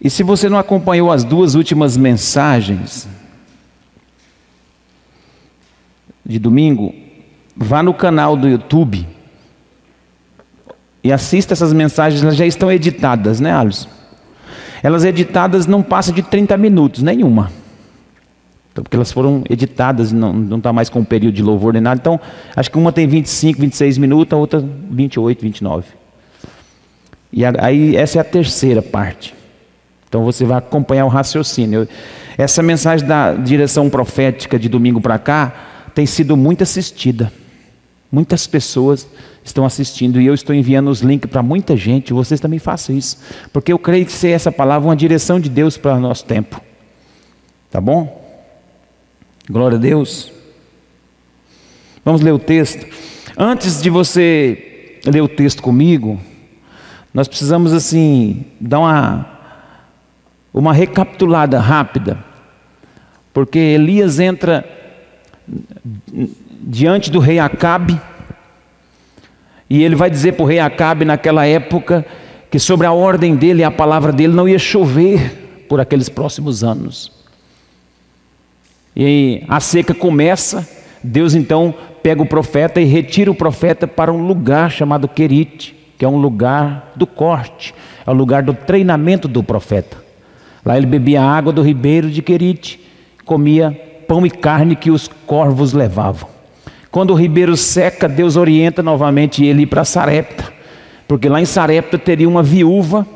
E se você não acompanhou as duas últimas mensagens de domingo, vá no canal do YouTube e assista essas mensagens, elas já estão editadas, né, Alisson? Elas editadas não passam de 30 minutos, nenhuma. Então, porque elas foram editadas, não está mais com o período de louvor nem nada. Então, acho que uma tem 25, 26 minutos, a outra 28, 29. E aí, essa é a terceira parte. Então, você vai acompanhar o raciocínio. Essa mensagem da direção profética de domingo para cá tem sido muito assistida. Muitas pessoas estão assistindo e eu estou enviando os links para muita gente. Vocês também façam isso, porque eu creio que ser essa palavra uma direção de Deus para o nosso tempo. Tá bom? Glória a Deus. Vamos ler o texto. Antes de você ler o texto comigo, nós precisamos assim dar uma uma recapitulada rápida, porque Elias entra diante do rei Acabe, e ele vai dizer para o rei Acabe naquela época que sobre a ordem dele e a palavra dele não ia chover por aqueles próximos anos. E a seca começa, Deus então pega o profeta e retira o profeta para um lugar chamado Querite, que é um lugar do corte, é o lugar do treinamento do profeta. Lá ele bebia água do ribeiro de Querite, comia pão e carne que os corvos levavam. Quando o ribeiro seca, Deus orienta novamente ele para Sarepta, porque lá em Sarepta teria uma viúva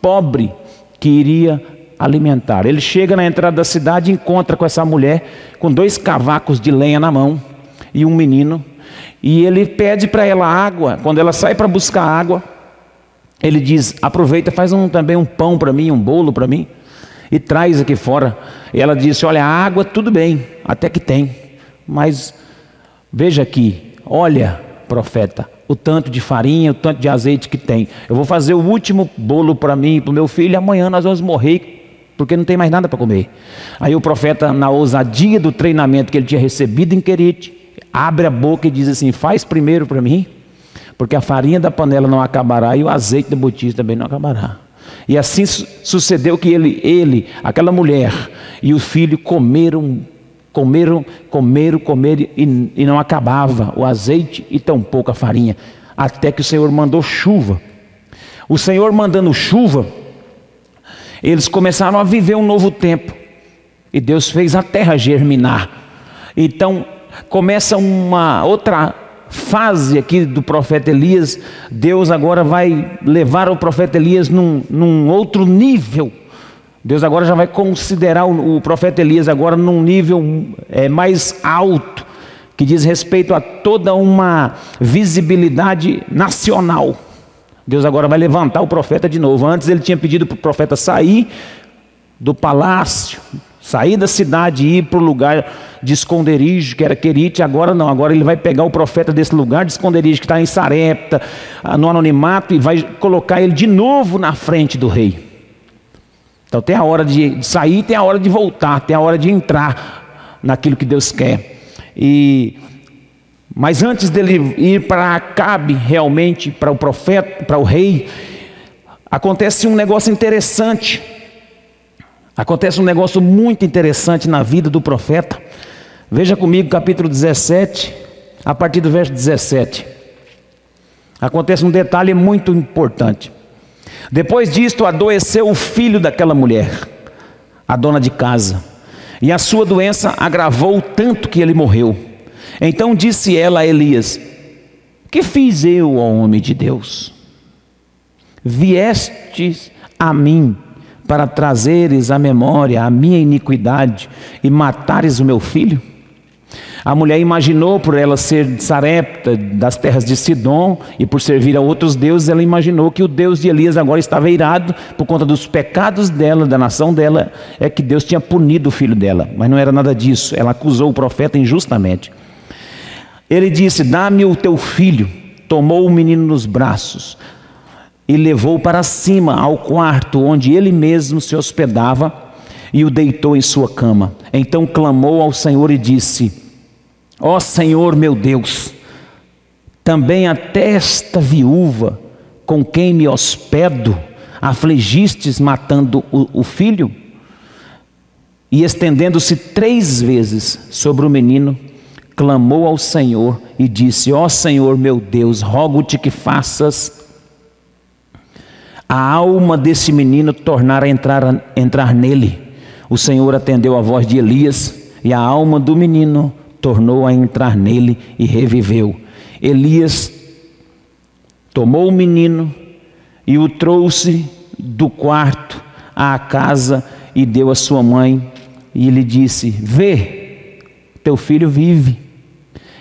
pobre que iria alimentar. Ele chega na entrada da cidade e encontra com essa mulher com dois cavacos de lenha na mão e um menino. E ele pede para ela água. Quando ela sai para buscar água, ele diz: aproveita, faz um, também um pão para mim, um bolo para mim e traz aqui fora. E ela disse: Olha, a água tudo bem, até que tem, mas veja aqui, olha, profeta, o tanto de farinha, o tanto de azeite que tem. Eu vou fazer o último bolo para mim e para o meu filho, e amanhã nós vamos morrer. Porque não tem mais nada para comer. Aí o profeta, na ousadia do treinamento que ele tinha recebido em Querite, abre a boca e diz assim: Faz primeiro para mim, porque a farinha da panela não acabará e o azeite da botija também não acabará. E assim sucedeu que ele, ele, aquela mulher e o filho comeram, comeram, comeram, comeram e, e não acabava o azeite e tão pouco a farinha, até que o Senhor mandou chuva. O Senhor mandando chuva, eles começaram a viver um novo tempo. E Deus fez a terra germinar. Então começa uma outra fase aqui do profeta Elias, Deus agora vai levar o profeta Elias num, num outro nível. Deus agora já vai considerar o, o profeta Elias agora num nível é, mais alto, que diz respeito a toda uma visibilidade nacional. Deus agora vai levantar o profeta de novo. Antes ele tinha pedido para o profeta sair do palácio, Sair da cidade e ir para o lugar de esconderijo, que era Querite, agora não, agora ele vai pegar o profeta desse lugar de esconderijo, que está em Sarepta, ah, no anonimato, e vai colocar ele de novo na frente do rei. Então tem a hora de sair, tem a hora de voltar, tem a hora de entrar naquilo que Deus quer. E mas antes dele ir para Acabe, realmente, para o profeta, para o rei, acontece um negócio interessante. Acontece um negócio muito interessante na vida do profeta. Veja comigo capítulo 17, a partir do verso 17. Acontece um detalhe muito importante. Depois disto, adoeceu o filho daquela mulher, a dona de casa, e a sua doença agravou tanto que ele morreu. Então disse ela a Elias: Que fiz eu, ó homem de Deus? Viestes a mim para trazeres à memória a minha iniquidade e matares o meu filho? A mulher imaginou, por ela ser Sarepta das terras de Sidom e por servir a outros deuses, ela imaginou que o Deus de Elias agora estava irado por conta dos pecados dela, da nação dela, é que Deus tinha punido o filho dela. Mas não era nada disso. Ela acusou o profeta injustamente. Ele disse: Dá-me o teu filho. Tomou o menino nos braços, e levou para cima ao quarto onde ele mesmo se hospedava e o deitou em sua cama. Então clamou ao Senhor e disse: Ó oh Senhor meu Deus, também até esta viúva com quem me hospedo afligistes matando o, o filho? E estendendo-se três vezes sobre o menino, clamou ao Senhor e disse: Ó oh Senhor meu Deus, rogo-te que faças a alma desse menino tornar a entrar, entrar nele. O Senhor atendeu a voz de Elias e a alma do menino tornou a entrar nele e reviveu. Elias tomou o menino e o trouxe do quarto à casa e deu a sua mãe e lhe disse: Vê, teu filho vive.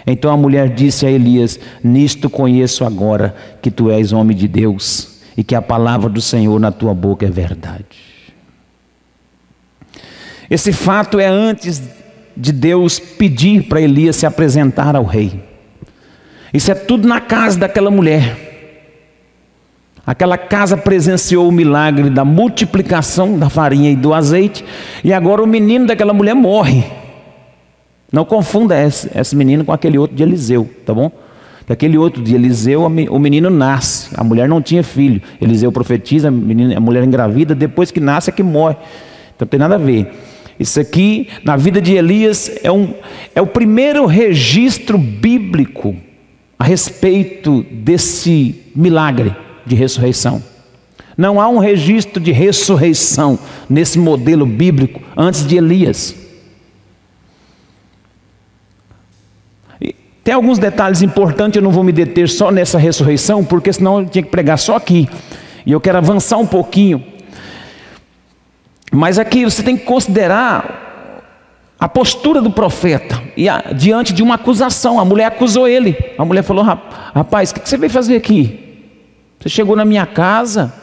Então a mulher disse a Elias: Nisto conheço agora que tu és homem de Deus e que a palavra do Senhor na tua boca é verdade. Esse fato é antes de Deus pedir para Elias se apresentar ao rei. Isso é tudo na casa daquela mulher. Aquela casa presenciou o milagre da multiplicação da farinha e do azeite, e agora o menino daquela mulher morre. Não confunda esse, esse menino com aquele outro de Eliseu, tá bom? Que aquele outro de Eliseu, o menino nasce, a mulher não tinha filho. Eliseu profetiza, a, menina, a mulher engravida, depois que nasce é que morre. Então não tem nada a ver. Isso aqui, na vida de Elias, é, um, é o primeiro registro bíblico a respeito desse milagre de ressurreição. Não há um registro de ressurreição nesse modelo bíblico antes de Elias. Tem alguns detalhes importantes, eu não vou me deter só nessa ressurreição, porque senão eu tinha que pregar só aqui. E eu quero avançar um pouquinho. Mas aqui você tem que considerar a postura do profeta e a, diante de uma acusação. A mulher acusou ele. A mulher falou: Rapaz, o que você veio fazer aqui? Você chegou na minha casa,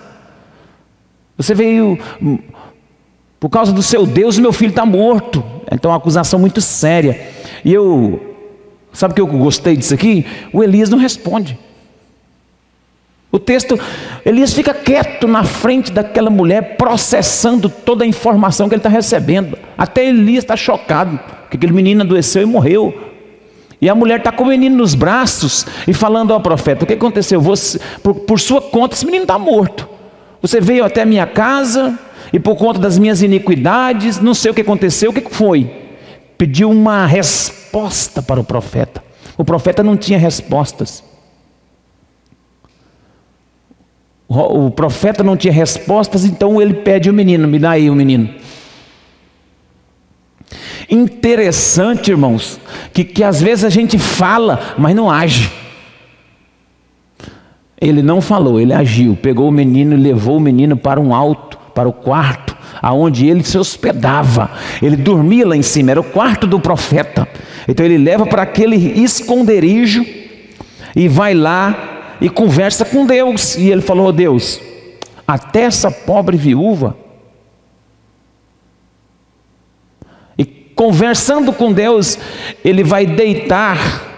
você veio hum, por causa do seu Deus, meu filho está morto. Então, uma acusação muito séria. E eu, sabe o que eu gostei disso aqui? O Elias não responde. O texto, Elias fica quieto na frente daquela mulher, processando toda a informação que ele está recebendo. Até Elias está chocado, que aquele menino adoeceu e morreu. E a mulher está com o menino nos braços e falando ao profeta: O que aconteceu? Você, por, por sua conta, esse menino está morto. Você veio até a minha casa e por conta das minhas iniquidades, não sei o que aconteceu, o que foi? Pediu uma resposta para o profeta. O profeta não tinha respostas. O profeta não tinha respostas, então ele pede o menino, me dá aí o menino. Interessante, irmãos, que, que às vezes a gente fala, mas não age. Ele não falou, ele agiu, pegou o menino e levou o menino para um alto, para o quarto, aonde ele se hospedava. Ele dormia lá em cima, era o quarto do profeta. Então ele leva para aquele esconderijo e vai lá e conversa com Deus. E ele falou: oh, Deus, até essa pobre viúva conversando com Deus, ele vai deitar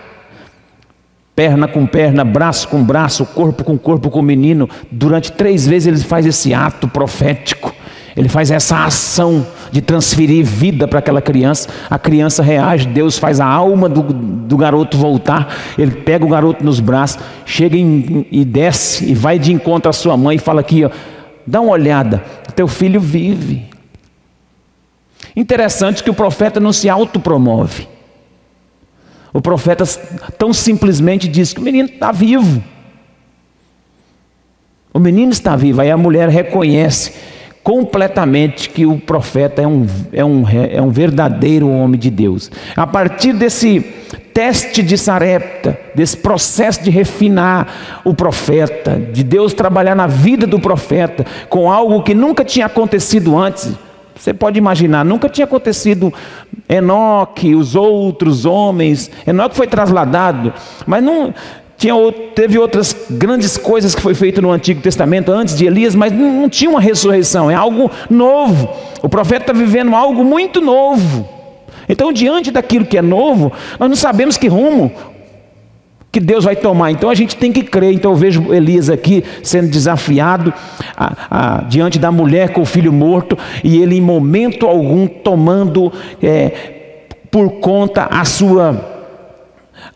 perna com perna, braço com braço, corpo com corpo com o menino. Durante três vezes ele faz esse ato profético. Ele faz essa ação de transferir vida para aquela criança. A criança reage, Deus faz a alma do, do garoto voltar. Ele pega o garoto nos braços, chega em, e desce e vai de encontro à sua mãe e fala aqui: ó, dá uma olhada, teu filho vive. Interessante que o profeta não se autopromove. O profeta tão simplesmente diz que o menino está vivo. O menino está vivo. Aí a mulher reconhece completamente que o profeta é um, é um, é um verdadeiro homem de Deus. A partir desse teste de Sarepta, desse processo de refinar o profeta, de Deus trabalhar na vida do profeta com algo que nunca tinha acontecido antes, você pode imaginar, nunca tinha acontecido Enoque, os outros homens. Enoque foi trasladado, mas não tinha, teve outras grandes coisas que foi feito no Antigo Testamento antes de Elias, mas não, tinha uma ressurreição, é algo novo. O profeta está vivendo algo muito novo. Então, diante daquilo que é novo, nós não sabemos que rumo que Deus vai tomar. Então a gente tem que crer. Então eu vejo Elias aqui sendo desafiado a, a, diante da mulher com o filho morto e ele em momento algum tomando é, por conta a sua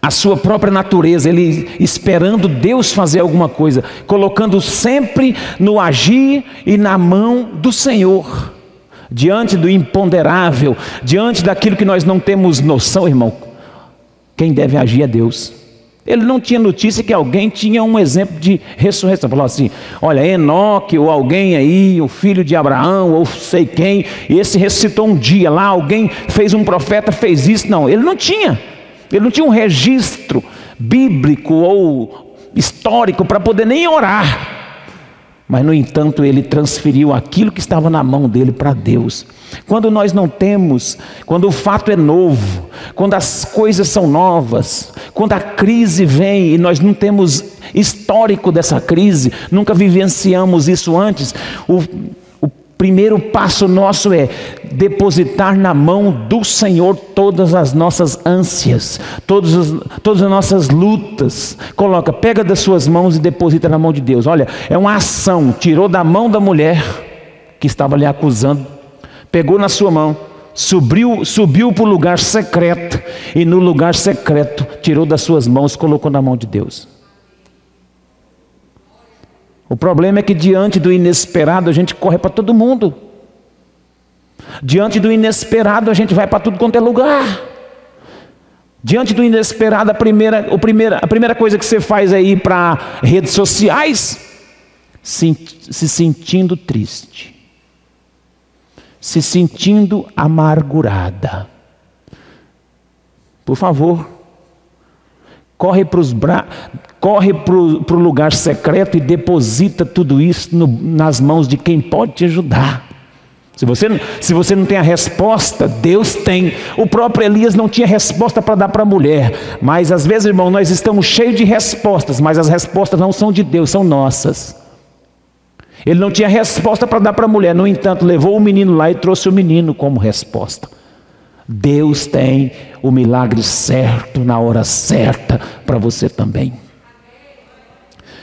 a sua própria natureza, ele esperando Deus fazer alguma coisa, colocando sempre no agir e na mão do Senhor, diante do imponderável, diante daquilo que nós não temos noção, irmão. Quem deve agir é Deus. Ele não tinha notícia que alguém tinha um exemplo de ressurreição. Falou assim: olha, Enoque ou alguém aí, o filho de Abraão, ou sei quem, esse ressuscitou um dia lá, alguém fez um profeta, fez isso. Não, ele não tinha. Ele não tinha um registro bíblico ou histórico para poder nem orar. Mas, no entanto, ele transferiu aquilo que estava na mão dele para Deus. Quando nós não temos, quando o fato é novo, quando as coisas são novas, quando a crise vem e nós não temos histórico dessa crise, nunca vivenciamos isso antes, o, primeiro passo nosso é depositar na mão do Senhor todas as nossas ânsias, todas as, todas as nossas lutas. Coloca, pega das suas mãos e deposita na mão de Deus. Olha, é uma ação. Tirou da mão da mulher que estava lhe acusando, pegou na sua mão, subiu, subiu para o lugar secreto e no lugar secreto tirou das suas mãos, colocou na mão de Deus. O problema é que diante do inesperado a gente corre para todo mundo. Diante do inesperado a gente vai para tudo quanto é lugar. Diante do inesperado, a primeira, o primeira, a primeira coisa que você faz é ir para redes sociais, se, se sentindo triste, se sentindo amargurada. Por favor, corre para os bra... corre para o lugar secreto e deposita tudo isso no, nas mãos de quem pode te ajudar. Se você, se você não tem a resposta, Deus tem. O próprio Elias não tinha resposta para dar para a mulher. Mas às vezes, irmão, nós estamos cheios de respostas, mas as respostas não são de Deus, são nossas. Ele não tinha resposta para dar para a mulher, no entanto, levou o menino lá e trouxe o menino como resposta. Deus tem o milagre certo, na hora certa, para você também.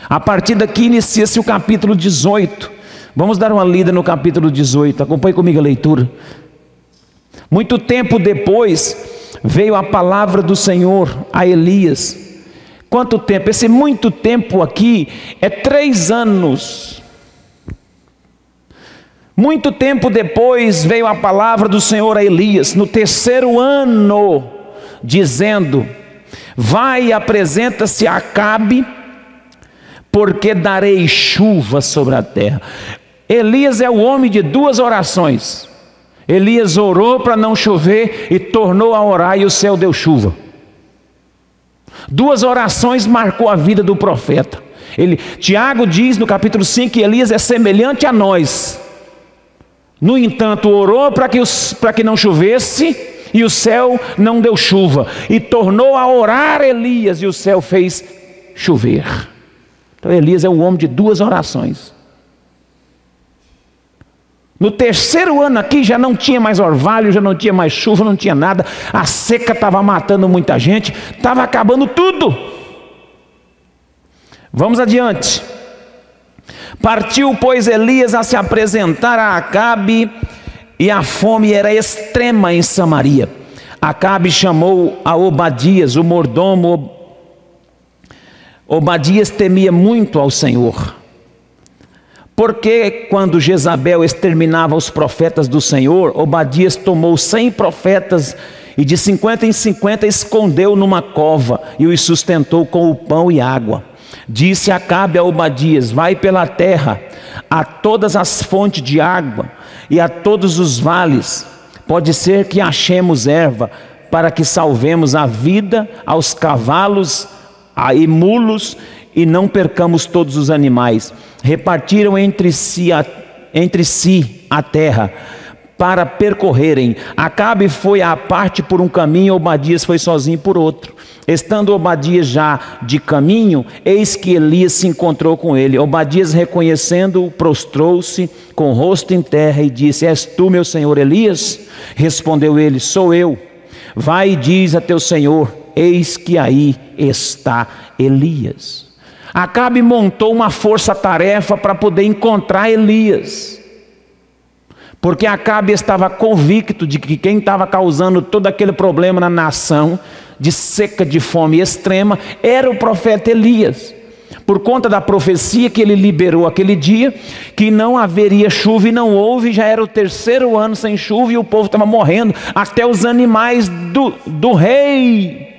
A partir daqui inicia-se o capítulo 18. Vamos dar uma lida no capítulo 18. Acompanhe comigo a leitura. Muito tempo depois veio a palavra do Senhor a Elias. Quanto tempo? Esse muito tempo aqui é três anos. Muito tempo depois veio a palavra do Senhor a Elias, no terceiro ano, dizendo: Vai apresenta-se a Acabe, porque darei chuva sobre a terra. Elias é o homem de duas orações. Elias orou para não chover e tornou a orar e o céu deu chuva. Duas orações marcou a vida do profeta. Ele, Tiago diz no capítulo 5 que Elias é semelhante a nós. No entanto, orou para que, que não chovesse e o céu não deu chuva. E tornou a orar Elias e o céu fez chover. Então Elias é um homem de duas orações. No terceiro ano aqui já não tinha mais orvalho, já não tinha mais chuva, não tinha nada. A seca estava matando muita gente, estava acabando tudo. Vamos adiante. Partiu, pois, Elias a se apresentar a Acabe, e a fome era extrema em Samaria. Acabe chamou a Obadias, o mordomo. Obadias temia muito ao Senhor. Porque quando Jezabel exterminava os profetas do Senhor, Obadias tomou cem profetas e de cinquenta em cinquenta escondeu numa cova e os sustentou com o pão e água. Disse Acabe a Obadias: Vai pela terra a todas as fontes de água e a todos os vales. Pode ser que achemos erva para que salvemos a vida aos cavalos e mulos e não percamos todos os animais. Repartiram entre si a, entre si a terra para percorrerem. Acabe foi à parte por um caminho, Obadias foi sozinho por outro. Estando Obadias já de caminho, eis que Elias se encontrou com ele. Obadias, reconhecendo-o, prostrou-se com o rosto em terra e disse: És tu, meu senhor Elias? Respondeu ele: Sou eu. Vai e diz a teu senhor: Eis que aí está Elias. Acabe montou uma força-tarefa para poder encontrar Elias. Porque Acabe estava convicto de que quem estava causando todo aquele problema na nação de seca, de fome extrema, era o profeta Elias. Por conta da profecia que ele liberou aquele dia, que não haveria chuva e não houve, já era o terceiro ano sem chuva e o povo estava morrendo, até os animais do, do rei,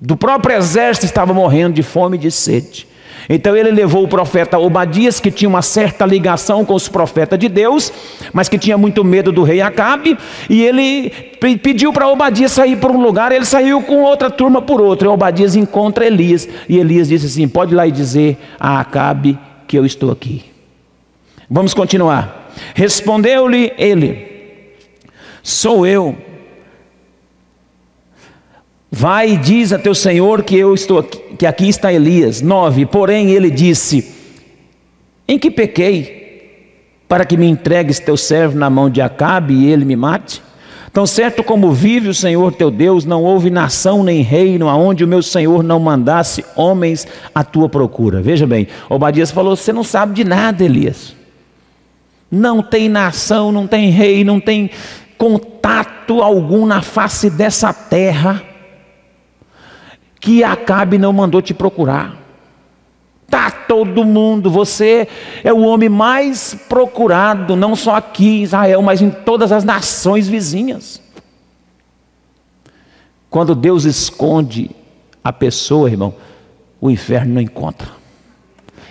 do próprio exército, estavam morrendo de fome e de sede. Então ele levou o profeta Obadias, que tinha uma certa ligação com os profetas de Deus, mas que tinha muito medo do rei Acabe, e ele pediu para Obadias sair por um lugar, ele saiu com outra turma por outro. E Obadias encontra Elias, e Elias disse assim: Pode ir lá e dizer a Acabe que eu estou aqui. Vamos continuar. Respondeu-lhe ele: Sou eu Vai e diz a teu senhor que eu estou aqui, que aqui está Elias. 9. Porém ele disse: Em que pequei para que me entregues teu servo na mão de Acabe e ele me mate? Tão certo como vive o Senhor teu Deus, não houve nação nem reino aonde o meu Senhor não mandasse homens à tua procura. Veja bem, Obadias falou: Você não sabe de nada, Elias. Não tem nação, não tem rei, não tem contato algum na face dessa terra que Acabe não mandou te procurar. Tá todo mundo, você é o homem mais procurado, não só aqui em Israel, mas em todas as nações vizinhas. Quando Deus esconde a pessoa, irmão, o inferno não encontra.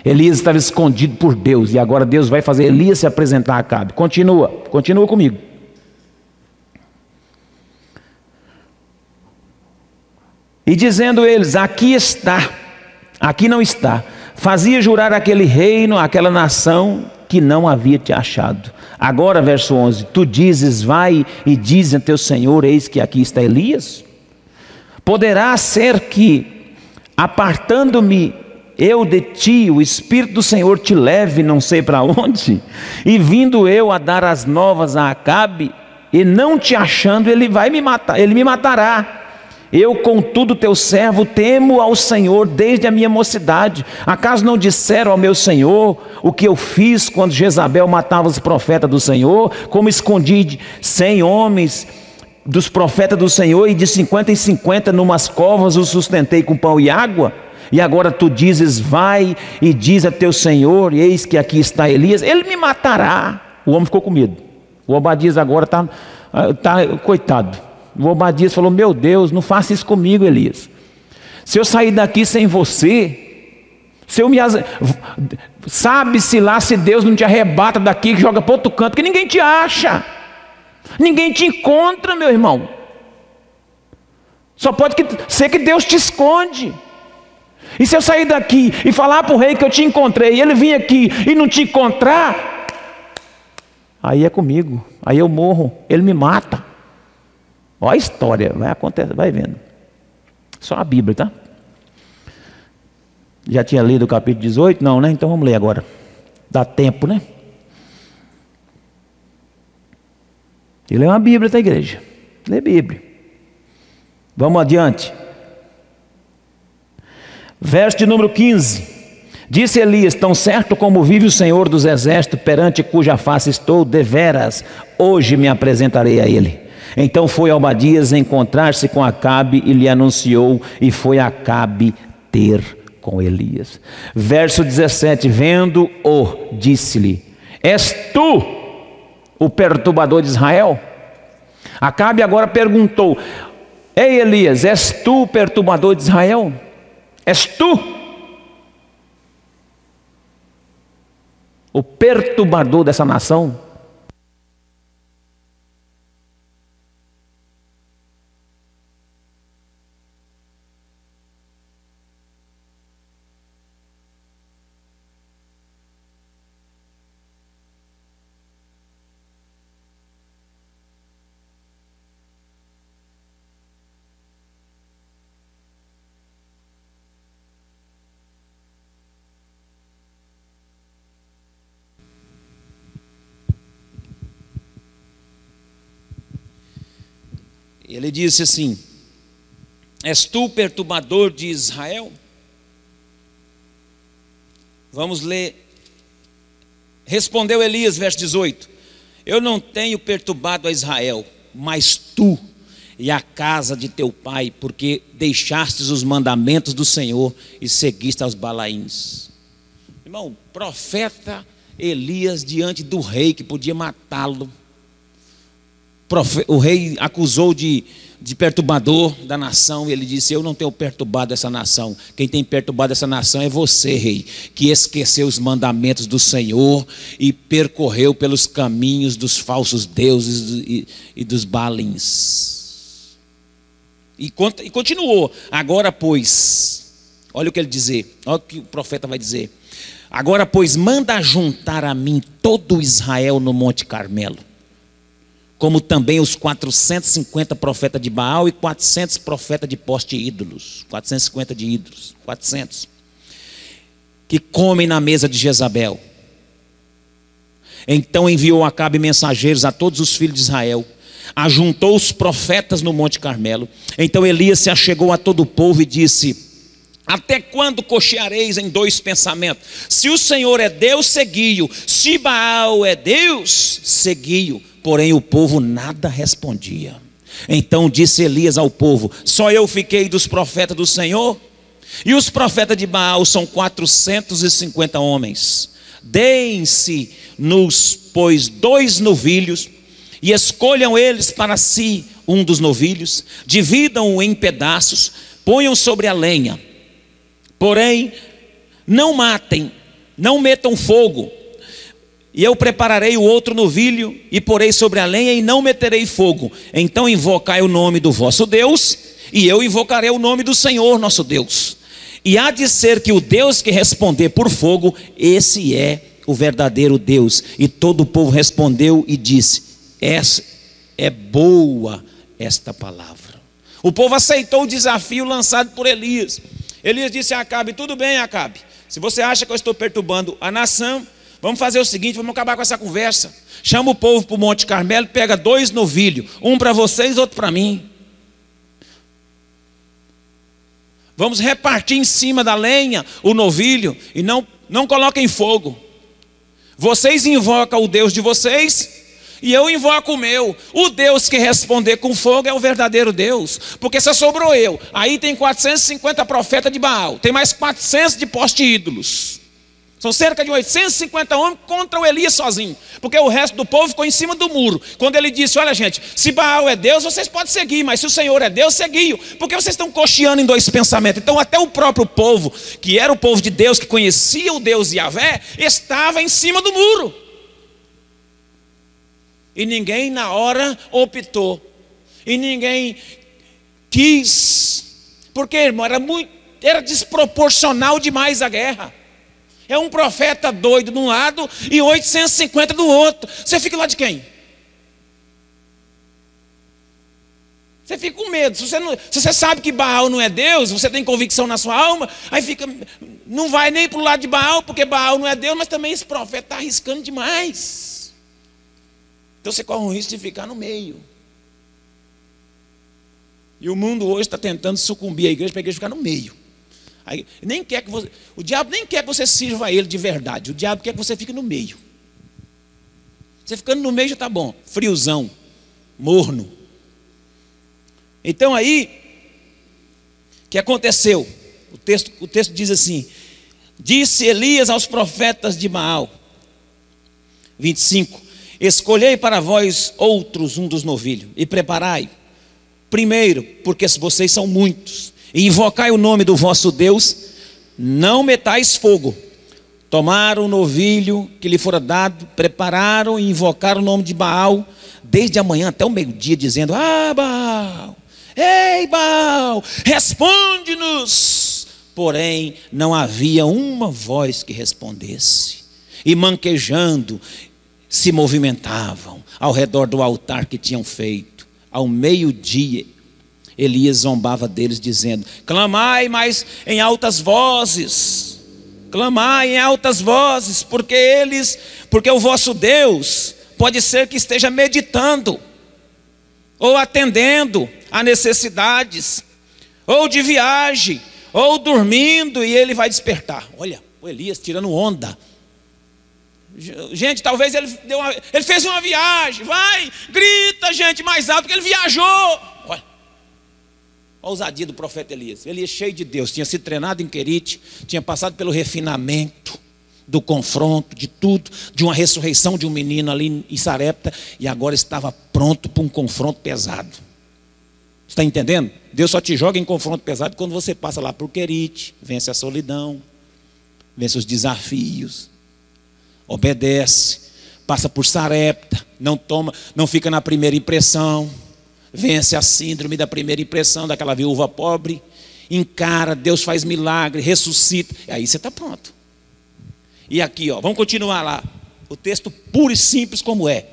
Elias estava escondido por Deus e agora Deus vai fazer Elias se apresentar a Acabe. Continua, continua comigo. E dizendo eles: Aqui está, aqui não está. Fazia jurar aquele reino, aquela nação que não havia te achado. Agora, verso 11: Tu dizes, vai e diz a teu senhor: Eis que aqui está Elias. Poderá ser que, apartando-me eu de ti, o Espírito do Senhor te leve, não sei para onde, e vindo eu a dar as novas a Acabe, e não te achando, ele vai me matar, ele me matará. Eu, contudo, teu servo, temo ao Senhor desde a minha mocidade. Acaso não disseram ao meu Senhor o que eu fiz quando Jezabel matava os profetas do Senhor? Como escondi cem homens dos profetas do Senhor e de cinquenta em cinquenta numas covas os sustentei com pão e água? E agora tu dizes, vai e diz a teu Senhor, eis que aqui está Elias, ele me matará. O homem ficou com medo. O Obadias agora está, tá, coitado o Obadias falou: Meu Deus, não faça isso comigo, Elias. Se eu sair daqui sem você, se eu me. Sabe-se lá se Deus não te arrebata daqui, que joga para outro canto, que ninguém te acha, ninguém te encontra, meu irmão. Só pode ser que Deus te esconde. E se eu sair daqui e falar para o rei que eu te encontrei, e ele vir aqui e não te encontrar, aí é comigo, aí eu morro, ele me mata. Olha a história, vai acontecer, vai vendo. Só a Bíblia, tá? Já tinha lido o capítulo 18? Não, né? Então vamos ler agora. Dá tempo, né? E lê uma Bíblia, tá, igreja? Lê Bíblia. Vamos adiante. Verso de número 15. Disse Elias: Tão certo como vive o Senhor dos exércitos, perante cuja face estou, deveras, hoje me apresentarei a ele. Então foi Albadias encontrar-se com Acabe e lhe anunciou, e foi Acabe ter com Elias. Verso 17: Vendo-o, disse-lhe: És tu o perturbador de Israel? Acabe agora perguntou: Ei Elias, és tu o perturbador de Israel? És tu? O perturbador dessa nação? Ele disse assim: És tu perturbador de Israel? Vamos ler. Respondeu Elias, verso 18: Eu não tenho perturbado a Israel, mas tu e a casa de teu pai, porque deixastes os mandamentos do Senhor e seguiste aos balaíns. Irmão, profeta Elias diante do rei que podia matá-lo. O rei acusou de, de perturbador da nação, e ele disse: Eu não tenho perturbado essa nação. Quem tem perturbado essa nação é você, rei, que esqueceu os mandamentos do Senhor e percorreu pelos caminhos dos falsos deuses e, e dos balins. E, e continuou: Agora, pois, olha o que ele dizer, olha o que o profeta vai dizer. Agora, pois, manda juntar a mim todo Israel no Monte Carmelo, como também os 450 profetas de Baal e 400 profetas de poste ídolos, 450 de ídolos, 400, que comem na mesa de Jezabel. Então enviou Acabe mensageiros a todos os filhos de Israel, ajuntou os profetas no Monte Carmelo. Então Elias se achegou a todo o povo e disse: até quando cocheareis em dois pensamentos? Se o Senhor é Deus, segui-o. Se Baal é Deus, segui-o. Porém o povo nada respondia. Então disse Elias ao povo: Só eu fiquei dos profetas do Senhor? E os profetas de Baal são 450 homens. Deem-se nos, pois, dois novilhos, e escolham eles para si um dos novilhos, dividam-o em pedaços, ponham sobre a lenha Porém, não matem, não metam fogo. E eu prepararei o outro novilho e porei sobre a lenha e não meterei fogo. Então invocai o nome do vosso Deus, e eu invocarei o nome do Senhor nosso Deus. E há de ser que o Deus que responder por fogo, esse é o verdadeiro Deus. E todo o povo respondeu e disse: Essa é boa esta palavra. O povo aceitou o desafio lançado por Elias. Elias disse a Acabe: Tudo bem, Acabe. Se você acha que eu estou perturbando a nação, vamos fazer o seguinte: vamos acabar com essa conversa. Chama o povo para o Monte Carmelo, pega dois novilhos, um para vocês, outro para mim. Vamos repartir em cima da lenha o novilho e não, não coloquem fogo. Vocês invocam o Deus de vocês e eu invoco o meu. O Deus que responder com fogo é o verdadeiro Deus. Porque só sobrou eu. Aí tem 450 profetas de Baal. Tem mais 400 de poste ídolos. São cerca de 850 homens contra o Elias sozinho. Porque o resto do povo ficou em cima do muro. Quando ele disse: Olha, gente, se Baal é Deus, vocês podem seguir. Mas se o Senhor é Deus, seguiu. Porque vocês estão cocheando em dois pensamentos. Então, até o próprio povo, que era o povo de Deus, que conhecia o Deus Yahvé, estava em cima do muro. E ninguém na hora optou. E ninguém quis. Porque, irmão, era muito era desproporcional demais a guerra. É um profeta doido de um lado e 850 do outro. Você fica lá de quem? Você fica com medo. Se você, não, se você sabe que Baal não é Deus, você tem convicção na sua alma, aí fica. Não vai nem para o lado de Baal, porque Baal não é Deus, mas também esse profeta está arriscando demais. Então você corre um risco de ficar no meio. E o mundo hoje está tentando sucumbir a igreja para a igreja ficar no meio. Aí, nem quer que você, o diabo nem quer que você sirva a ele de verdade. O diabo quer que você fique no meio. Você ficando no meio já está bom. Friozão, morno. Então aí, o que aconteceu? O texto, o texto diz assim: Disse Elias aos profetas de Baal, 25: Escolhei para vós outros um dos novilhos e preparai. Primeiro, porque vocês são muitos, e invocai o nome do vosso Deus, não metais fogo. Tomaram o novilho que lhe fora dado, prepararam e invocaram o nome de Baal, desde a manhã até o meio-dia, dizendo: Ah, Baal, ei, Baal, responde-nos. Porém, não havia uma voz que respondesse. E manquejando se movimentavam ao redor do altar que tinham feito. Ao meio-dia, Elias zombava deles, dizendo: Clamai mais em altas vozes, clamai em altas vozes, porque eles, porque o vosso Deus pode ser que esteja meditando, ou atendendo a necessidades, ou de viagem, ou dormindo, e ele vai despertar. Olha, o Elias tirando onda Gente, talvez ele, uma, ele fez uma viagem. Vai, grita, gente, mais alto, porque ele viajou. A ousadia do profeta Elias. Elias cheio de Deus, tinha sido treinado em Querite, tinha passado pelo refinamento do confronto, de tudo, de uma ressurreição de um menino ali em Sarepta, e agora estava pronto para um confronto pesado. Está entendendo? Deus só te joga em confronto pesado quando você passa lá por Querite, vence a solidão, vence os desafios, obedece, passa por Sarepta, não toma, não fica na primeira impressão, vence a síndrome da primeira impressão daquela viúva pobre, encara, Deus faz milagre, ressuscita, aí você está pronto. E aqui, ó, vamos continuar lá. O texto puro e simples como é.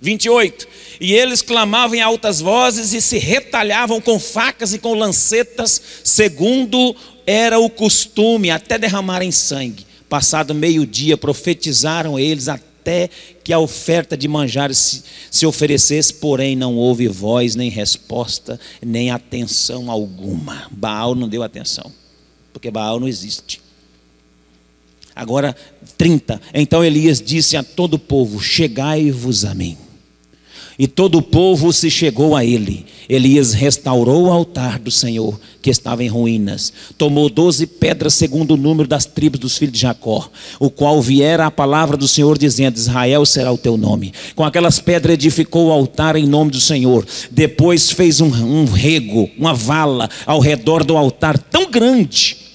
28. E eles clamavam em altas vozes e se retalhavam com facas e com lancetas, segundo era o costume, até derramarem sangue. Passado meio-dia, profetizaram eles até que a oferta de manjares se, se oferecesse, porém não houve voz, nem resposta, nem atenção alguma. Baal não deu atenção, porque Baal não existe. Agora, 30. Então Elias disse a todo o povo: Chegai-vos a mim. E todo o povo se chegou a ele. Elias restaurou o altar do Senhor, que estava em ruínas. Tomou doze pedras, segundo o número das tribos dos filhos de Jacó, o qual viera a palavra do Senhor, dizendo: Israel será o teu nome. Com aquelas pedras edificou o altar em nome do Senhor. Depois fez um, um rego, uma vala ao redor do altar, tão grande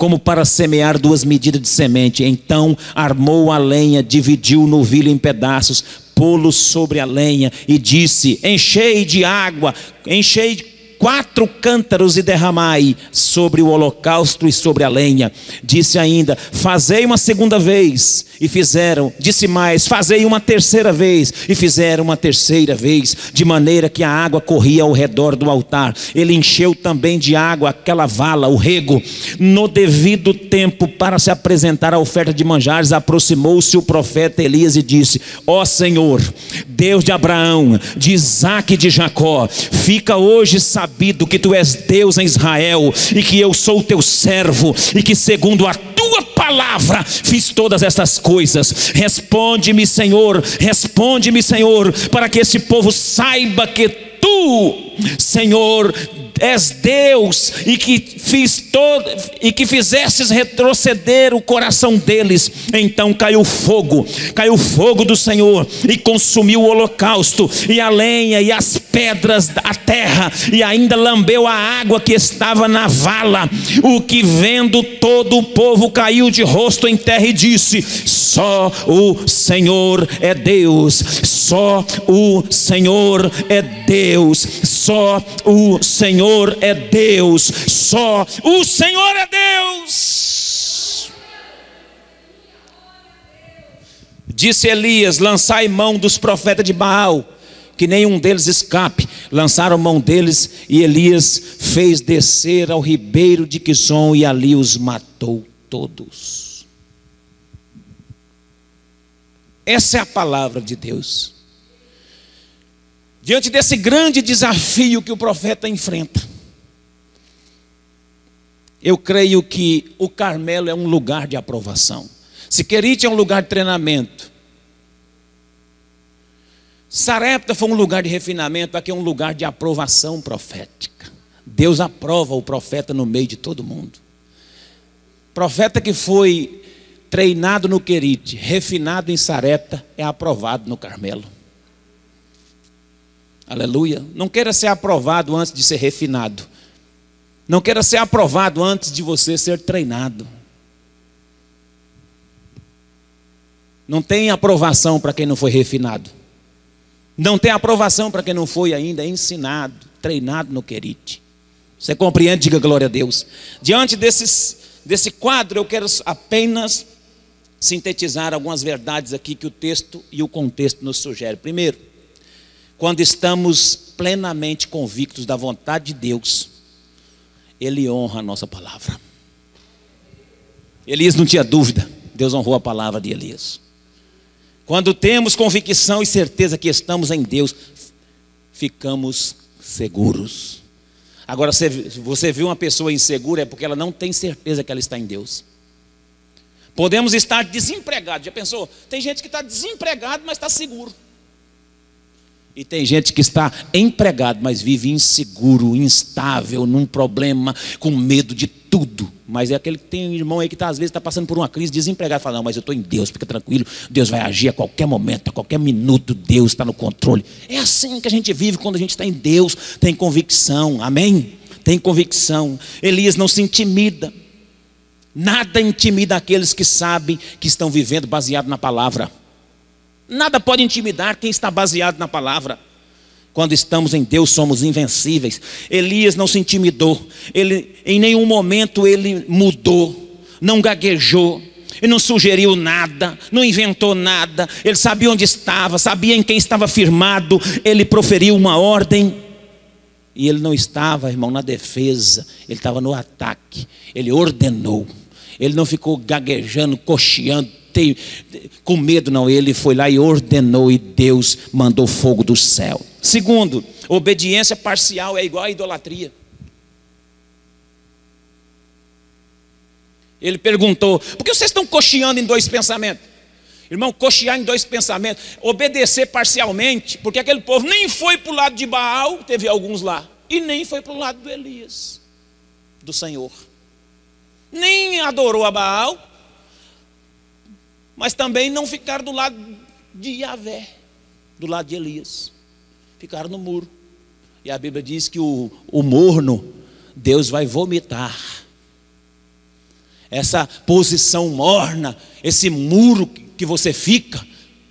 como para semear duas medidas de semente. Então armou a lenha, dividiu o novilho em pedaços, pô-lo sobre a lenha e disse: Enchei de água, enchei quatro cântaros e derramai sobre o holocausto e sobre a lenha. Disse ainda: Fazei uma segunda vez, e fizeram. Disse mais: Fazei uma terceira vez, e fizeram uma terceira vez, de maneira que a água corria ao redor do altar. Ele encheu também de água aquela vala, o rego. No devido tempo, para se apresentar a oferta de manjares, aproximou-se o profeta Elias e disse: Ó Senhor, Deus de Abraão, de Isaac e de Jacó, fica hoje sabendo sabido que tu és Deus em Israel e que eu sou teu servo e que segundo a tua palavra fiz todas essas coisas. Responde-me, Senhor, responde-me, Senhor, para que esse povo saiba que tu, Senhor, és Deus e que fiz todo e que fizestes retroceder o coração deles. Então caiu fogo, caiu fogo do Senhor e consumiu o holocausto e a lenha e as pedras da terra e ainda lambeu a água que estava na vala. O que vendo todo o povo caiu de rosto em terra e disse: Só o Senhor é Deus, só o Senhor é Deus, só o Senhor é Deus, só o Senhor é Deus. Disse Elias: lançai mão dos profetas de Baal, que nenhum deles escape. Lançaram mão deles e Elias fez descer ao ribeiro de Quison e ali os matou todos. Essa é a palavra de Deus. Diante desse grande desafio que o profeta enfrenta, eu creio que o Carmelo é um lugar de aprovação. Se Querite é um lugar de treinamento, Sarepta foi um lugar de refinamento, aqui é um lugar de aprovação profética. Deus aprova o profeta no meio de todo mundo. Profeta que foi treinado no Querite, refinado em Sarepta, é aprovado no Carmelo. Aleluia. Não queira ser aprovado antes de ser refinado. Não queira ser aprovado antes de você ser treinado. Não tem aprovação para quem não foi refinado. Não tem aprovação para quem não foi ainda ensinado, treinado no querite. Você compreende? Diga glória a Deus. Diante desses, desse quadro, eu quero apenas sintetizar algumas verdades aqui que o texto e o contexto nos sugerem. Primeiro, quando estamos plenamente convictos da vontade de Deus, Ele honra a nossa palavra. Elias não tinha dúvida, Deus honrou a palavra de Elias. Quando temos convicção e certeza que estamos em Deus, ficamos seguros. Agora, se você viu uma pessoa insegura, é porque ela não tem certeza que ela está em Deus. Podemos estar desempregados. Já pensou? Tem gente que está desempregado, mas está seguro. E tem gente que está empregado, mas vive inseguro, instável, num problema, com medo de tudo. Mas é aquele que tem um irmão aí que tá, às vezes está passando por uma crise, desempregado, fala, não, mas eu estou em Deus, fica tranquilo, Deus vai agir a qualquer momento, a qualquer minuto, Deus está no controle. É assim que a gente vive quando a gente está em Deus, tem convicção, amém? Tem convicção. Elias não se intimida. Nada intimida aqueles que sabem que estão vivendo baseado na palavra. Nada pode intimidar quem está baseado na palavra. Quando estamos em Deus, somos invencíveis. Elias não se intimidou. Ele, em nenhum momento ele mudou, não gaguejou, ele não sugeriu nada, não inventou nada. Ele sabia onde estava, sabia em quem estava firmado. Ele proferiu uma ordem. E ele não estava, irmão, na defesa, ele estava no ataque. Ele ordenou. Ele não ficou gaguejando, cocheando, ter, com medo, não. Ele foi lá e ordenou, e Deus mandou fogo do céu. Segundo, obediência parcial é igual à idolatria. Ele perguntou: por que vocês estão cocheando em dois pensamentos? Irmão, cochear em dois pensamentos, obedecer parcialmente, porque aquele povo nem foi para o lado de Baal, teve alguns lá, e nem foi para o lado do Elias, do Senhor. Nem adorou a Baal, mas também não ficaram do lado de Yahvé, do lado de Elias. Ficaram no muro. E a Bíblia diz que o, o morno, Deus vai vomitar. Essa posição morna, esse muro que você fica,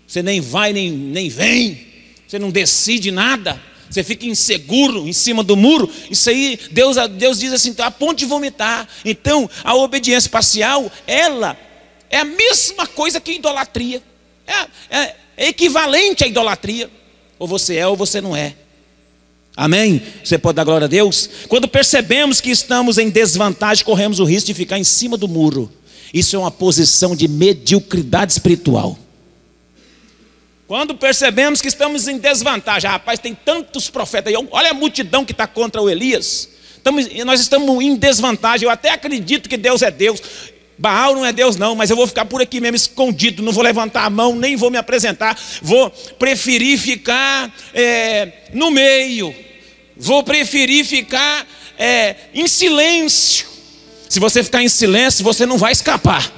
você nem vai nem, nem vem, você não decide nada, você fica inseguro em cima do muro. Isso aí, Deus, Deus diz assim: tá a ponto de vomitar. Então, a obediência parcial, ela é a mesma coisa que idolatria. É, é, é equivalente à idolatria. Ou você é ou você não é. Amém? Você pode dar glória a Deus? Quando percebemos que estamos em desvantagem, corremos o risco de ficar em cima do muro. Isso é uma posição de mediocridade espiritual. Quando percebemos que estamos em desvantagem, ah, rapaz, tem tantos profetas aí, olha a multidão que está contra o Elias. Estamos, nós estamos em desvantagem. Eu até acredito que Deus é Deus. Baal não é Deus, não, mas eu vou ficar por aqui mesmo escondido, não vou levantar a mão, nem vou me apresentar, vou preferir ficar é, no meio, vou preferir ficar é, em silêncio. Se você ficar em silêncio, você não vai escapar.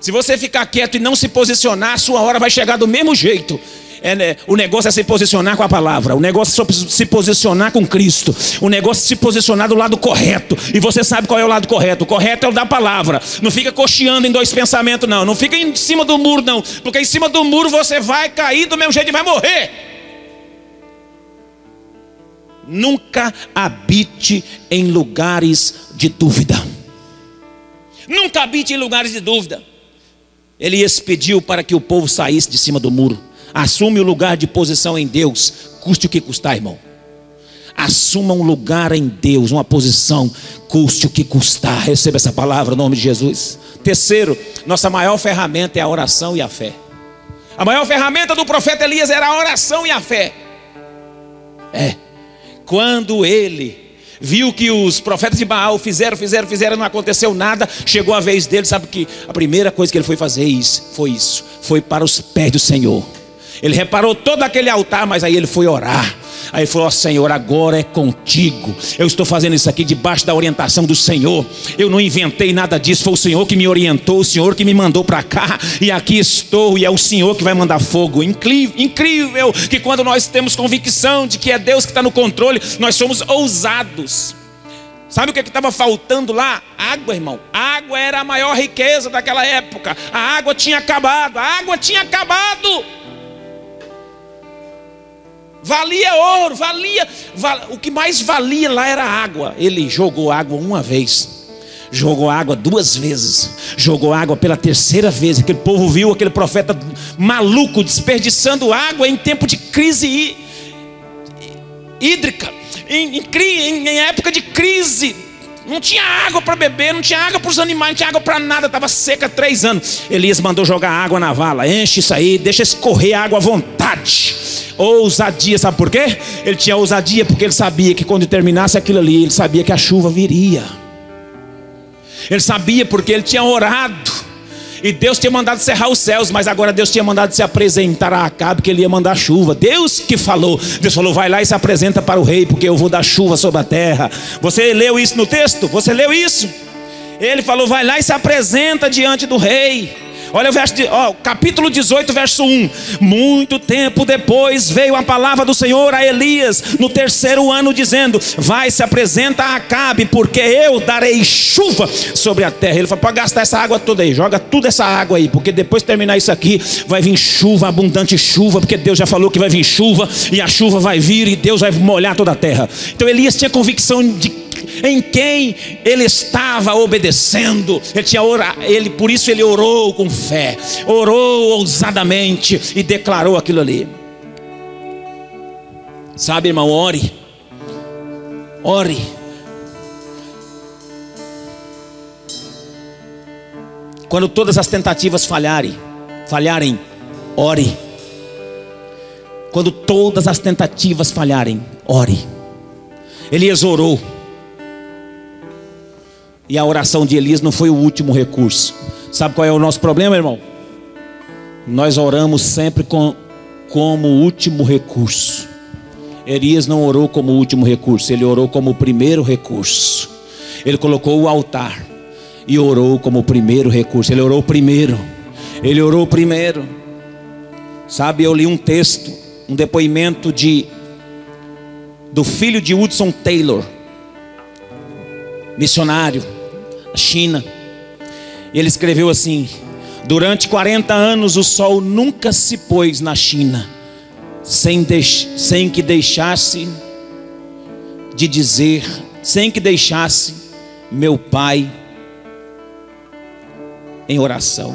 Se você ficar quieto e não se posicionar, sua hora vai chegar do mesmo jeito. É, né, o negócio é se posicionar com a palavra, o negócio é se posicionar com Cristo, o negócio é se posicionar do lado correto. E você sabe qual é o lado correto? O correto é o da palavra. Não fica cocheando em dois pensamentos, não. Não fica em cima do muro, não. Porque em cima do muro você vai cair do mesmo jeito e vai morrer. Nunca habite em lugares de dúvida. Nunca habite em lugares de dúvida. Ele expediu para que o povo saísse de cima do muro. Assume o lugar de posição em Deus, custe o que custar, irmão. Assuma um lugar em Deus, uma posição, custe o que custar. Receba essa palavra no nome de Jesus. Terceiro, nossa maior ferramenta é a oração e a fé. A maior ferramenta do profeta Elias era a oração e a fé. É, quando ele viu que os profetas de Baal fizeram, fizeram, fizeram, não aconteceu nada, chegou a vez dele, sabe que a primeira coisa que ele foi fazer isso, foi isso, foi para os pés do Senhor. Ele reparou todo aquele altar, mas aí ele foi orar. Aí ele falou: oh, Senhor, agora é contigo. Eu estou fazendo isso aqui debaixo da orientação do Senhor. Eu não inventei nada disso, foi o Senhor que me orientou, o Senhor que me mandou para cá. E aqui estou, e é o Senhor que vai mandar fogo. Incrível, incrível que quando nós temos convicção de que é Deus que está no controle, nós somos ousados. Sabe o que é estava faltando lá? Água, irmão. água era a maior riqueza daquela época. A água tinha acabado. A água tinha acabado. Valia ouro, valia, val, o que mais valia lá era água. Ele jogou água uma vez, jogou água duas vezes, jogou água pela terceira vez. Aquele povo viu aquele profeta maluco desperdiçando água em tempo de crise hídrica, em, em, em época de crise. Não tinha água para beber, não tinha água para os animais, não tinha água para nada, estava seca três anos. Elias mandou jogar água na vala, enche isso aí, deixa escorrer água à vontade ousadia, sabe por quê? Ele tinha ousadia porque ele sabia que quando terminasse aquilo ali, ele sabia que a chuva viria. Ele sabia porque ele tinha orado. E Deus tinha mandado cerrar os céus, mas agora Deus tinha mandado se apresentar a Acabe, que ele ia mandar chuva. Deus que falou. Deus falou: vai lá e se apresenta para o rei, porque eu vou dar chuva sobre a terra. Você leu isso no texto? Você leu isso? Ele falou: vai lá e se apresenta diante do rei. Olha o verso de, ó, capítulo 18, verso 1. Muito tempo depois veio a palavra do Senhor a Elias no terceiro ano, dizendo: Vai, se apresenta a Acabe, porque eu darei chuva sobre a terra. Ele falou: Pode gastar essa água toda aí, joga tudo essa água aí, porque depois de terminar isso aqui, vai vir chuva, abundante chuva, porque Deus já falou que vai vir chuva, e a chuva vai vir, e Deus vai molhar toda a terra. Então Elias tinha convicção de em quem ele estava obedecendo. Ele tinha ora, ele por isso ele orou com fé, orou ousadamente e declarou aquilo ali. Sabe, irmão, ore. Ore. Quando todas as tentativas falharem, falharem, ore. Quando todas as tentativas falharem, ore. Elias orou. E a oração de Elias não foi o último recurso. Sabe qual é o nosso problema, irmão? Nós oramos sempre com, como último recurso. Elias não orou como último recurso, ele orou como primeiro recurso. Ele colocou o altar e orou como primeiro recurso. Ele orou primeiro. Ele orou primeiro. Sabe, eu li um texto, um depoimento de do filho de Hudson Taylor, missionário China. Ele escreveu assim: Durante 40 anos o sol nunca se pôs na China, sem, sem que deixasse de dizer, sem que deixasse meu pai em oração,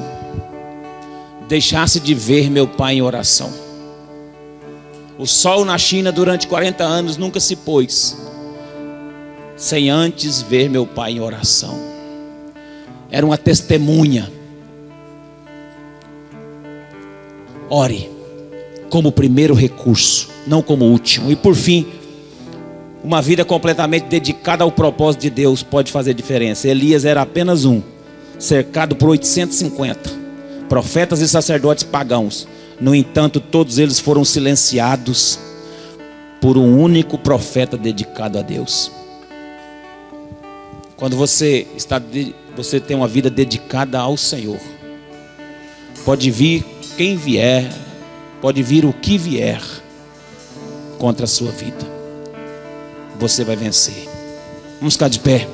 deixasse de ver meu pai em oração. O sol na China durante 40 anos nunca se pôs, sem antes ver meu pai em oração era uma testemunha. Ore como primeiro recurso, não como último. E por fim, uma vida completamente dedicada ao propósito de Deus pode fazer diferença. Elias era apenas um, cercado por 850 profetas e sacerdotes pagãos. No entanto, todos eles foram silenciados por um único profeta dedicado a Deus. Quando você está você tem uma vida dedicada ao Senhor. Pode vir quem vier, pode vir o que vier contra a sua vida. Você vai vencer. Vamos ficar de pé.